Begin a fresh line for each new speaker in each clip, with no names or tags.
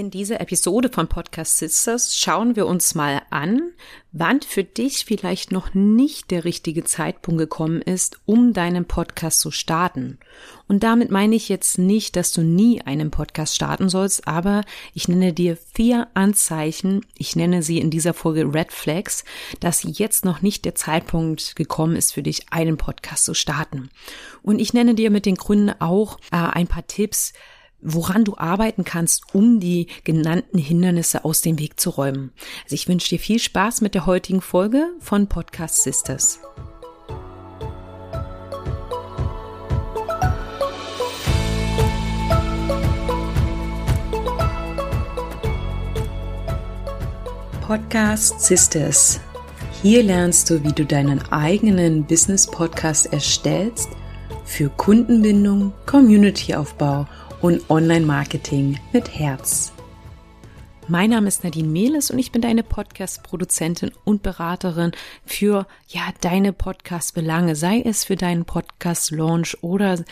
In dieser Episode von Podcast Sisters schauen wir uns mal an, wann für dich vielleicht noch nicht der richtige Zeitpunkt gekommen ist, um deinen Podcast zu starten. Und damit meine ich jetzt nicht, dass du nie einen Podcast starten sollst, aber ich nenne dir vier Anzeichen, ich nenne sie in dieser Folge Red Flags, dass jetzt noch nicht der Zeitpunkt gekommen ist für dich, einen Podcast zu starten. Und ich nenne dir mit den Gründen auch äh, ein paar Tipps, woran du arbeiten kannst, um die genannten Hindernisse aus dem Weg zu räumen. Also ich wünsche dir viel Spaß mit der heutigen Folge von Podcast Sisters. Podcast Sisters. Hier lernst du, wie du deinen eigenen Business Podcast erstellst für Kundenbindung, Communityaufbau und Online-Marketing mit Herz. Mein Name ist Nadine Mehles und ich bin deine Podcast-Produzentin und Beraterin für ja deine Podcast-Belange, sei es für deinen Podcast-Launch oder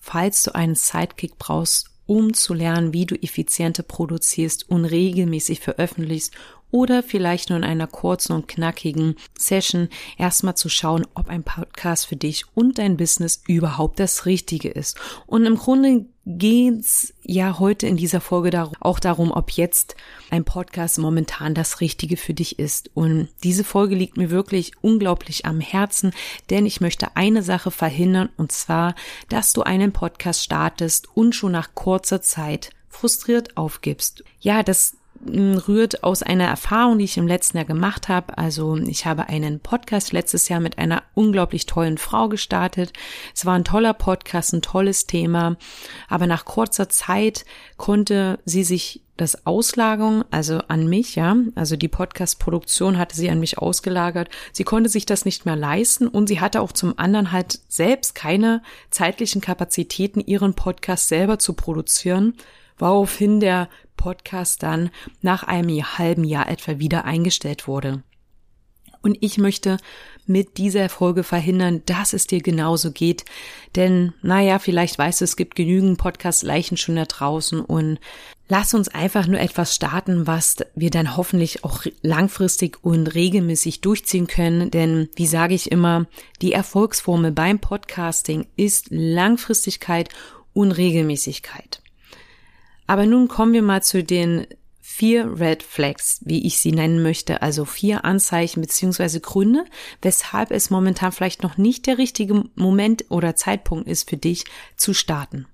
falls du einen Sidekick brauchst, um zu lernen, wie du effizienter produzierst und regelmäßig veröffentlichst oder vielleicht nur in einer kurzen und knackigen Session erstmal zu schauen, ob ein Podcast für dich und dein Business überhaupt das Richtige ist. Und im Grunde geht's ja heute in dieser Folge auch darum, ob jetzt ein Podcast momentan das Richtige für dich ist. Und diese Folge liegt mir wirklich unglaublich am Herzen, denn ich möchte eine Sache verhindern, und zwar, dass du einen Podcast startest und schon nach kurzer Zeit frustriert aufgibst. Ja, das rührt aus einer Erfahrung, die ich im letzten Jahr gemacht habe. Also ich habe einen Podcast letztes Jahr mit einer unglaublich tollen Frau gestartet. Es war ein toller Podcast, ein tolles Thema, aber nach kurzer Zeit konnte sie sich das Auslagerung, also an mich, ja, also die Podcast-Produktion hatte sie an mich ausgelagert. Sie konnte sich das nicht mehr leisten und sie hatte auch zum anderen halt selbst keine zeitlichen Kapazitäten, ihren Podcast selber zu produzieren, woraufhin der Podcast dann nach einem halben Jahr etwa wieder eingestellt wurde. Und ich möchte mit dieser Folge verhindern, dass es dir genauso geht. Denn, naja, vielleicht weißt du, es gibt genügend Podcast-Leichen schon da draußen und lass uns einfach nur etwas starten, was wir dann hoffentlich auch langfristig und regelmäßig durchziehen können. Denn, wie sage ich immer, die Erfolgsformel beim Podcasting ist Langfristigkeit und Regelmäßigkeit. Aber nun kommen wir mal zu den vier Red Flags, wie ich sie nennen möchte, also vier Anzeichen beziehungsweise Gründe, weshalb es momentan vielleicht noch nicht der richtige Moment oder Zeitpunkt ist für dich zu starten.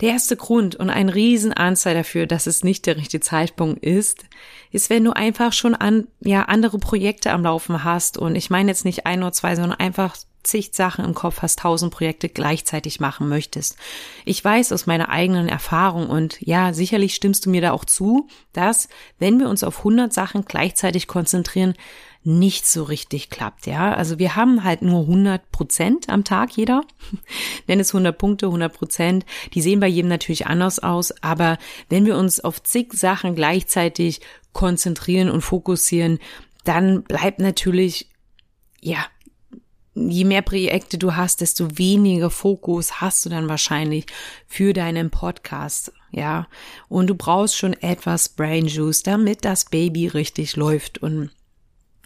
Der erste Grund und ein Riesenanzeichen dafür, dass es nicht der richtige Zeitpunkt ist, ist, wenn du einfach schon an, ja, andere Projekte am Laufen hast. Und ich meine jetzt nicht ein oder zwei, sondern einfach zig Sachen im Kopf hast, tausend Projekte gleichzeitig machen möchtest. Ich weiß aus meiner eigenen Erfahrung und ja, sicherlich stimmst du mir da auch zu, dass wenn wir uns auf 100 Sachen gleichzeitig konzentrieren, nicht so richtig klappt, ja. Also wir haben halt nur 100 Prozent am Tag jeder. Nenn es 100 Punkte, 100 Prozent. Die sehen bei jedem natürlich anders aus. Aber wenn wir uns auf zig Sachen gleichzeitig konzentrieren und fokussieren, dann bleibt natürlich, ja, je mehr Projekte du hast, desto weniger Fokus hast du dann wahrscheinlich für deinen Podcast, ja. Und du brauchst schon etwas Brain Juice, damit das Baby richtig läuft und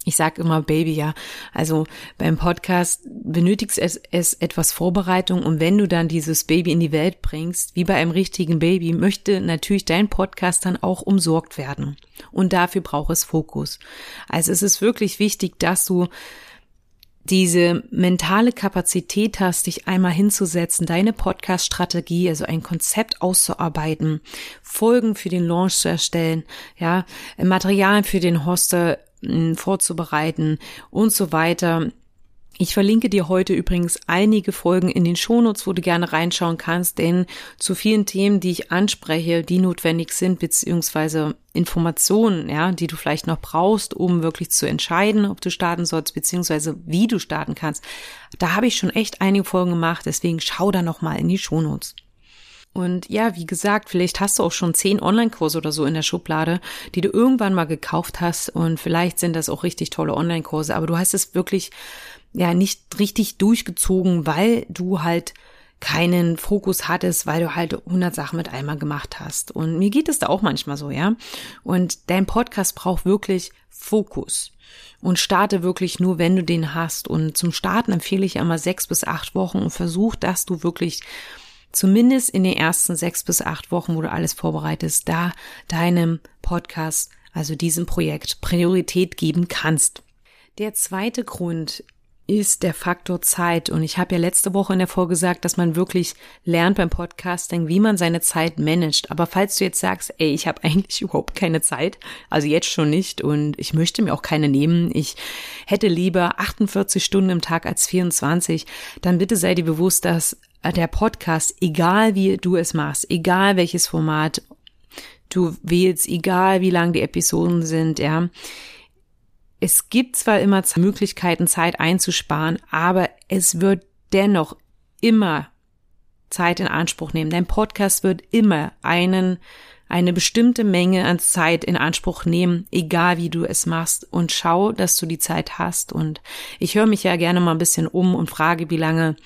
ich sage immer Baby, ja. Also beim Podcast benötigst es, es etwas Vorbereitung und wenn du dann dieses Baby in die Welt bringst, wie bei einem richtigen Baby, möchte natürlich dein Podcast dann auch umsorgt werden. Und dafür braucht es Fokus. Also es ist wirklich wichtig, dass du diese mentale Kapazität hast, dich einmal hinzusetzen, deine Podcast-Strategie, also ein Konzept auszuarbeiten, Folgen für den Launch zu erstellen, ja, Material für den Hoster hm, vorzubereiten und so weiter. Ich verlinke dir heute übrigens einige Folgen in den Shownotes, wo du gerne reinschauen kannst, denn zu vielen Themen, die ich anspreche, die notwendig sind, beziehungsweise Informationen, ja, die du vielleicht noch brauchst, um wirklich zu entscheiden, ob du starten sollst, beziehungsweise wie du starten kannst. Da habe ich schon echt einige Folgen gemacht, deswegen schau da nochmal in die Shownotes. Und ja, wie gesagt, vielleicht hast du auch schon zehn Online-Kurse oder so in der Schublade, die du irgendwann mal gekauft hast und vielleicht sind das auch richtig tolle Online-Kurse, aber du hast es wirklich ja nicht richtig durchgezogen, weil du halt keinen Fokus hattest, weil du halt 100 Sachen mit einmal gemacht hast. Und mir geht es da auch manchmal so, ja. Und dein Podcast braucht wirklich Fokus. Und starte wirklich nur, wenn du den hast. Und zum Starten empfehle ich einmal sechs bis acht Wochen und versuch, dass du wirklich zumindest in den ersten sechs bis acht Wochen, wo du alles vorbereitest, da deinem Podcast, also diesem Projekt Priorität geben kannst. Der zweite Grund ist der Faktor Zeit. Und ich habe ja letzte Woche in der Folge gesagt, dass man wirklich lernt beim Podcasting, wie man seine Zeit managt. Aber falls du jetzt sagst, ey, ich habe eigentlich überhaupt keine Zeit, also jetzt schon nicht und ich möchte mir auch keine nehmen, ich hätte lieber 48 Stunden im Tag als 24, dann bitte sei dir bewusst, dass der Podcast, egal wie du es machst, egal welches Format du wählst, egal wie lang die Episoden sind, ja, es gibt zwar immer Möglichkeiten, Zeit einzusparen, aber es wird dennoch immer Zeit in Anspruch nehmen. Dein Podcast wird immer einen, eine bestimmte Menge an Zeit in Anspruch nehmen, egal wie du es machst. Und schau, dass du die Zeit hast. Und ich höre mich ja gerne mal ein bisschen um und frage, wie lange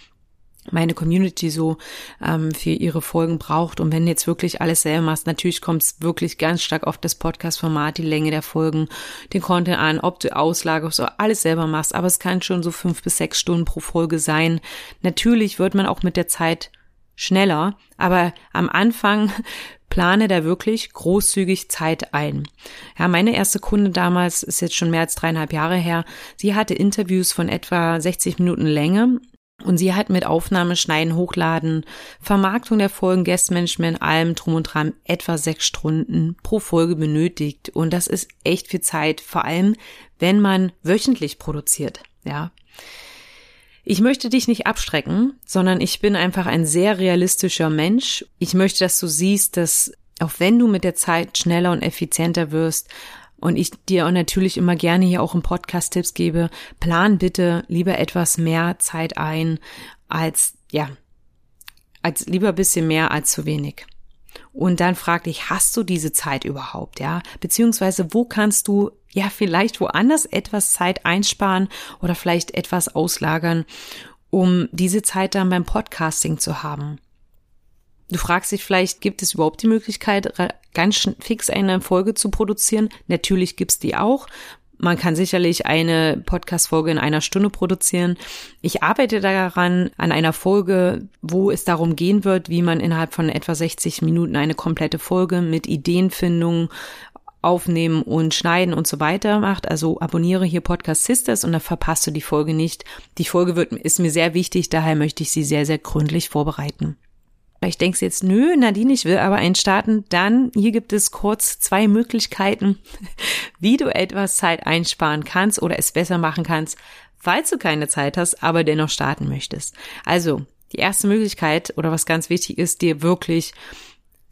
meine Community so ähm, für ihre Folgen braucht. Und wenn du jetzt wirklich alles selber machst, natürlich kommt es wirklich ganz stark auf das Podcast-Format, die Länge der Folgen, den Content an, ob du auslagerst oder alles selber machst. Aber es kann schon so fünf bis sechs Stunden pro Folge sein. Natürlich wird man auch mit der Zeit schneller, aber am Anfang plane da wirklich großzügig Zeit ein. Ja, meine erste Kunde damals ist jetzt schon mehr als dreieinhalb Jahre her. Sie hatte Interviews von etwa 60 Minuten Länge und sie hat mit Aufnahme, Schneiden, Hochladen, Vermarktung der Folgen, Guestmanagement, allem drum und dran etwa sechs Stunden pro Folge benötigt. Und das ist echt viel Zeit, vor allem wenn man wöchentlich produziert, ja. Ich möchte dich nicht abstrecken, sondern ich bin einfach ein sehr realistischer Mensch. Ich möchte, dass du siehst, dass auch wenn du mit der Zeit schneller und effizienter wirst, und ich dir natürlich immer gerne hier auch im Podcast Tipps gebe, plan bitte lieber etwas mehr Zeit ein als, ja, als lieber bisschen mehr als zu wenig. Und dann frag dich, hast du diese Zeit überhaupt, ja? Beziehungsweise wo kannst du ja vielleicht woanders etwas Zeit einsparen oder vielleicht etwas auslagern, um diese Zeit dann beim Podcasting zu haben? Du fragst dich vielleicht, gibt es überhaupt die Möglichkeit, ganz fix eine Folge zu produzieren? Natürlich gibt's die auch. Man kann sicherlich eine Podcast-Folge in einer Stunde produzieren. Ich arbeite daran, an einer Folge, wo es darum gehen wird, wie man innerhalb von etwa 60 Minuten eine komplette Folge mit Ideenfindung, aufnehmen und schneiden und so weiter macht. Also abonniere hier Podcast Sisters und dann verpasst du die Folge nicht. Die Folge wird, ist mir sehr wichtig, daher möchte ich sie sehr, sehr gründlich vorbereiten. Vielleicht denkst du jetzt, nö, Nadine, ich will aber einstarten. Dann, hier gibt es kurz zwei Möglichkeiten, wie du etwas Zeit einsparen kannst oder es besser machen kannst, falls du keine Zeit hast, aber dennoch starten möchtest. Also, die erste Möglichkeit oder was ganz wichtig ist, dir wirklich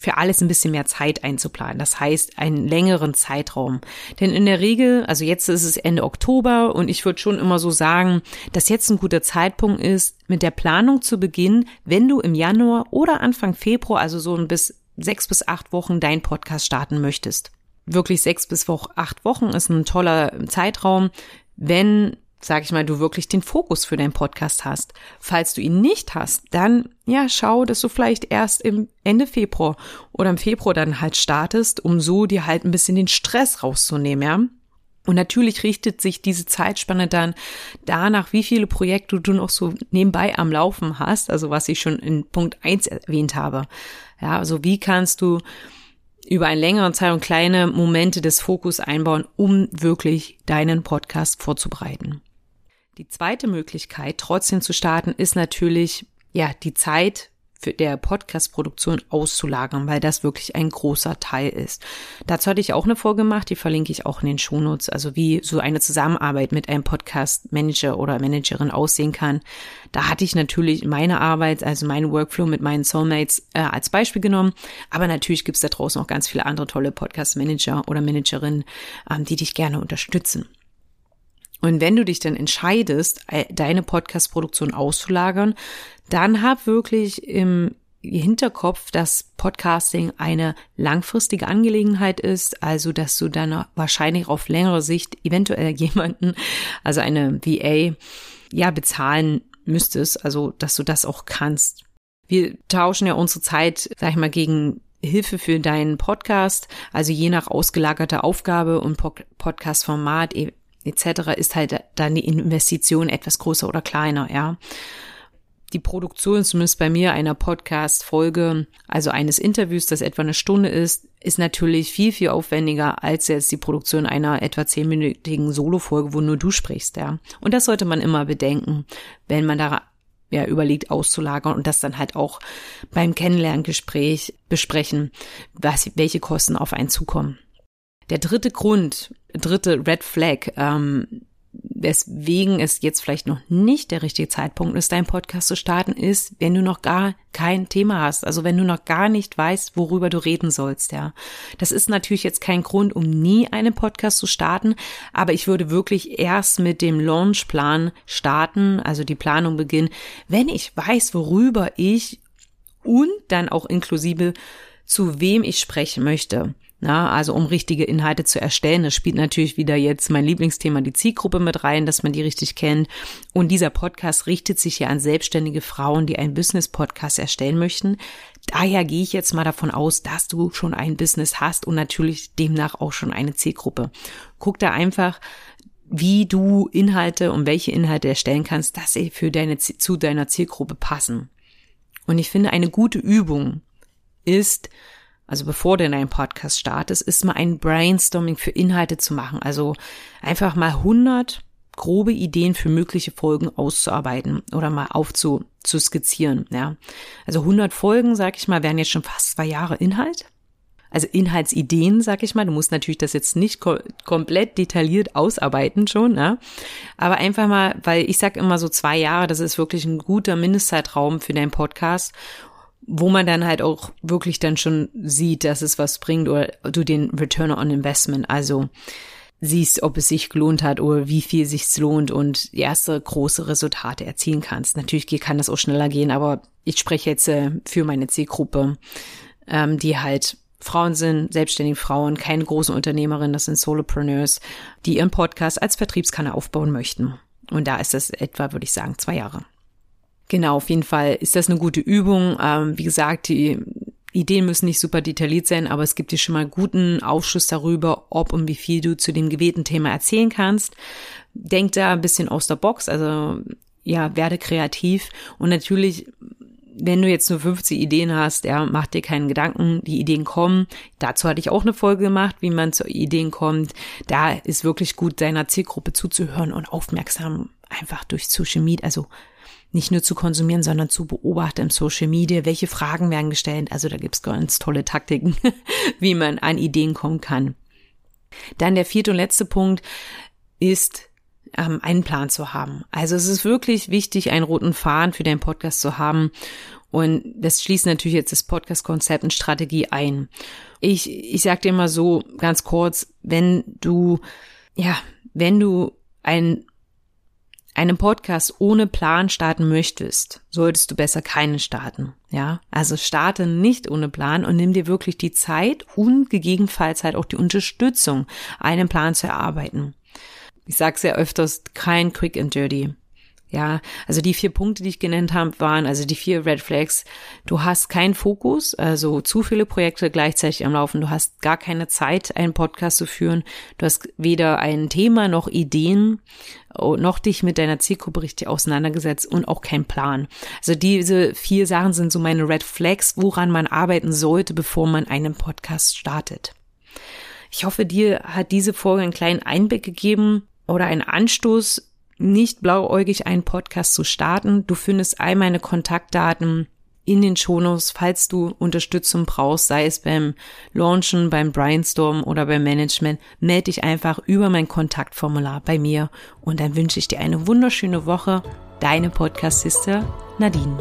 für alles ein bisschen mehr Zeit einzuplanen. Das heißt, einen längeren Zeitraum. Denn in der Regel, also jetzt ist es Ende Oktober und ich würde schon immer so sagen, dass jetzt ein guter Zeitpunkt ist, mit der Planung zu beginnen, wenn du im Januar oder Anfang Februar, also so ein bis sechs bis acht Wochen dein Podcast starten möchtest. Wirklich sechs bis acht Wochen ist ein toller Zeitraum, wenn sag ich mal, du wirklich den Fokus für deinen Podcast hast. Falls du ihn nicht hast, dann ja, schau, dass du vielleicht erst im Ende Februar oder im Februar dann halt startest, um so dir halt ein bisschen den Stress rauszunehmen, ja. Und natürlich richtet sich diese Zeitspanne dann danach, wie viele Projekte du noch so nebenbei am Laufen hast, also was ich schon in Punkt eins erwähnt habe. Ja, also wie kannst du über einen längeren Zeitraum kleine Momente des Fokus einbauen, um wirklich deinen Podcast vorzubereiten. Die zweite Möglichkeit, trotzdem zu starten, ist natürlich, ja, die Zeit für der Podcast-Produktion auszulagern, weil das wirklich ein großer Teil ist. Dazu hatte ich auch eine Folge gemacht, die verlinke ich auch in den Shownotes, also wie so eine Zusammenarbeit mit einem Podcast-Manager oder Managerin aussehen kann. Da hatte ich natürlich meine Arbeit, also meinen Workflow mit meinen Soulmates äh, als Beispiel genommen, aber natürlich gibt es da draußen auch ganz viele andere tolle Podcast-Manager oder Managerinnen, ähm, die dich gerne unterstützen. Und wenn du dich dann entscheidest, äh, deine Podcast-Produktion auszulagern, dann hab wirklich im Hinterkopf, dass Podcasting eine langfristige Angelegenheit ist, also dass du dann wahrscheinlich auf längere Sicht eventuell jemanden, also eine VA, ja, bezahlen müsstest, also dass du das auch kannst. Wir tauschen ja unsere Zeit, sag ich mal, gegen Hilfe für deinen Podcast, also je nach ausgelagerter Aufgabe und Podcast-Format etc. ist halt dann die Investition etwas größer oder kleiner, ja. Die Produktion, zumindest bei mir, einer Podcast-Folge, also eines Interviews, das etwa eine Stunde ist, ist natürlich viel, viel aufwendiger als jetzt die Produktion einer etwa zehnminütigen Solo-Folge, wo nur du sprichst, ja. Und das sollte man immer bedenken, wenn man da ja, überlegt auszulagern und das dann halt auch beim Kennenlerngespräch besprechen, was, welche Kosten auf einen zukommen. Der dritte Grund, dritte Red Flag, ähm, weswegen es jetzt vielleicht noch nicht der richtige Zeitpunkt ist, deinen Podcast zu starten, ist, wenn du noch gar kein Thema hast, also wenn du noch gar nicht weißt, worüber du reden sollst, ja. Das ist natürlich jetzt kein Grund, um nie einen Podcast zu starten, aber ich würde wirklich erst mit dem Launchplan starten, also die Planung beginnen, wenn ich weiß, worüber ich und dann auch inklusive zu wem ich sprechen möchte. Na, also um richtige Inhalte zu erstellen. Das spielt natürlich wieder jetzt mein Lieblingsthema, die Zielgruppe mit rein, dass man die richtig kennt. Und dieser Podcast richtet sich ja an selbstständige Frauen, die einen Business-Podcast erstellen möchten. Daher gehe ich jetzt mal davon aus, dass du schon ein Business hast und natürlich demnach auch schon eine Zielgruppe. Guck da einfach, wie du Inhalte und welche Inhalte erstellen kannst, dass sie für deine, zu deiner Zielgruppe passen. Und ich finde, eine gute Übung ist, also bevor du in einen Podcast startest, ist mal ein Brainstorming für Inhalte zu machen. Also einfach mal 100 grobe Ideen für mögliche Folgen auszuarbeiten oder mal aufzu zu skizzieren. Ja, also 100 Folgen, sag ich mal, wären jetzt schon fast zwei Jahre Inhalt. Also Inhaltsideen, sag ich mal. Du musst natürlich das jetzt nicht ko komplett detailliert ausarbeiten schon, ne? Aber einfach mal, weil ich sag immer so zwei Jahre, das ist wirklich ein guter Mindestzeitraum für deinen Podcast wo man dann halt auch wirklich dann schon sieht, dass es was bringt oder du den Return on Investment, also siehst, ob es sich gelohnt hat oder wie viel sich's lohnt und erste große Resultate erzielen kannst. Natürlich kann das auch schneller gehen, aber ich spreche jetzt äh, für meine Zielgruppe, ähm, die halt Frauen sind, selbstständige Frauen, keine großen Unternehmerinnen, das sind Solopreneurs, die ihren Podcast als Vertriebskanal aufbauen möchten. Und da ist es etwa, würde ich sagen, zwei Jahre. Genau, auf jeden Fall ist das eine gute Übung. Ähm, wie gesagt, die Ideen müssen nicht super detailliert sein, aber es gibt dir schon mal guten Aufschluss darüber, ob und wie viel du zu dem gewählten Thema erzählen kannst. Denk da ein bisschen aus der Box, also ja, werde kreativ und natürlich wenn du jetzt nur 50 Ideen hast, ja, mach dir keinen Gedanken, die Ideen kommen. Dazu hatte ich auch eine Folge gemacht, wie man zu Ideen kommt. Da ist wirklich gut, deiner Zielgruppe zuzuhören und aufmerksam einfach durch Social Media, also nicht nur zu konsumieren, sondern zu beobachten im Social Media, welche Fragen werden gestellt. Also da gibt's ganz tolle Taktiken, wie man an Ideen kommen kann. Dann der vierte und letzte Punkt ist, ähm, einen Plan zu haben. Also es ist wirklich wichtig, einen roten Faden für deinen Podcast zu haben. Und das schließt natürlich jetzt das Podcast-Konzept und Strategie ein. Ich, ich sag dir mal so ganz kurz, wenn du, ja, wenn du ein einen Podcast ohne Plan starten möchtest, solltest du besser keinen starten. Ja, also starte nicht ohne Plan und nimm dir wirklich die Zeit und gegebenenfalls halt auch die Unterstützung, einen Plan zu erarbeiten. Ich sage sehr öfters, kein Quick and Dirty. Ja, also die vier Punkte, die ich genannt habe, waren also die vier Red Flags. Du hast keinen Fokus, also zu viele Projekte gleichzeitig am Laufen. Du hast gar keine Zeit, einen Podcast zu führen. Du hast weder ein Thema noch Ideen noch dich mit deiner Zielgruppe richtig auseinandergesetzt und auch kein Plan. Also diese vier Sachen sind so meine Red Flags, woran man arbeiten sollte, bevor man einen Podcast startet. Ich hoffe, dir hat diese Folge einen kleinen Einblick gegeben oder einen Anstoß, nicht blauäugig einen Podcast zu starten. Du findest all meine Kontaktdaten in den Shownotes, falls du Unterstützung brauchst, sei es beim Launchen, beim Brainstorm oder beim Management, melde dich einfach über mein Kontaktformular bei mir und dann wünsche ich dir eine wunderschöne Woche. Deine Podcast-Sister Nadine.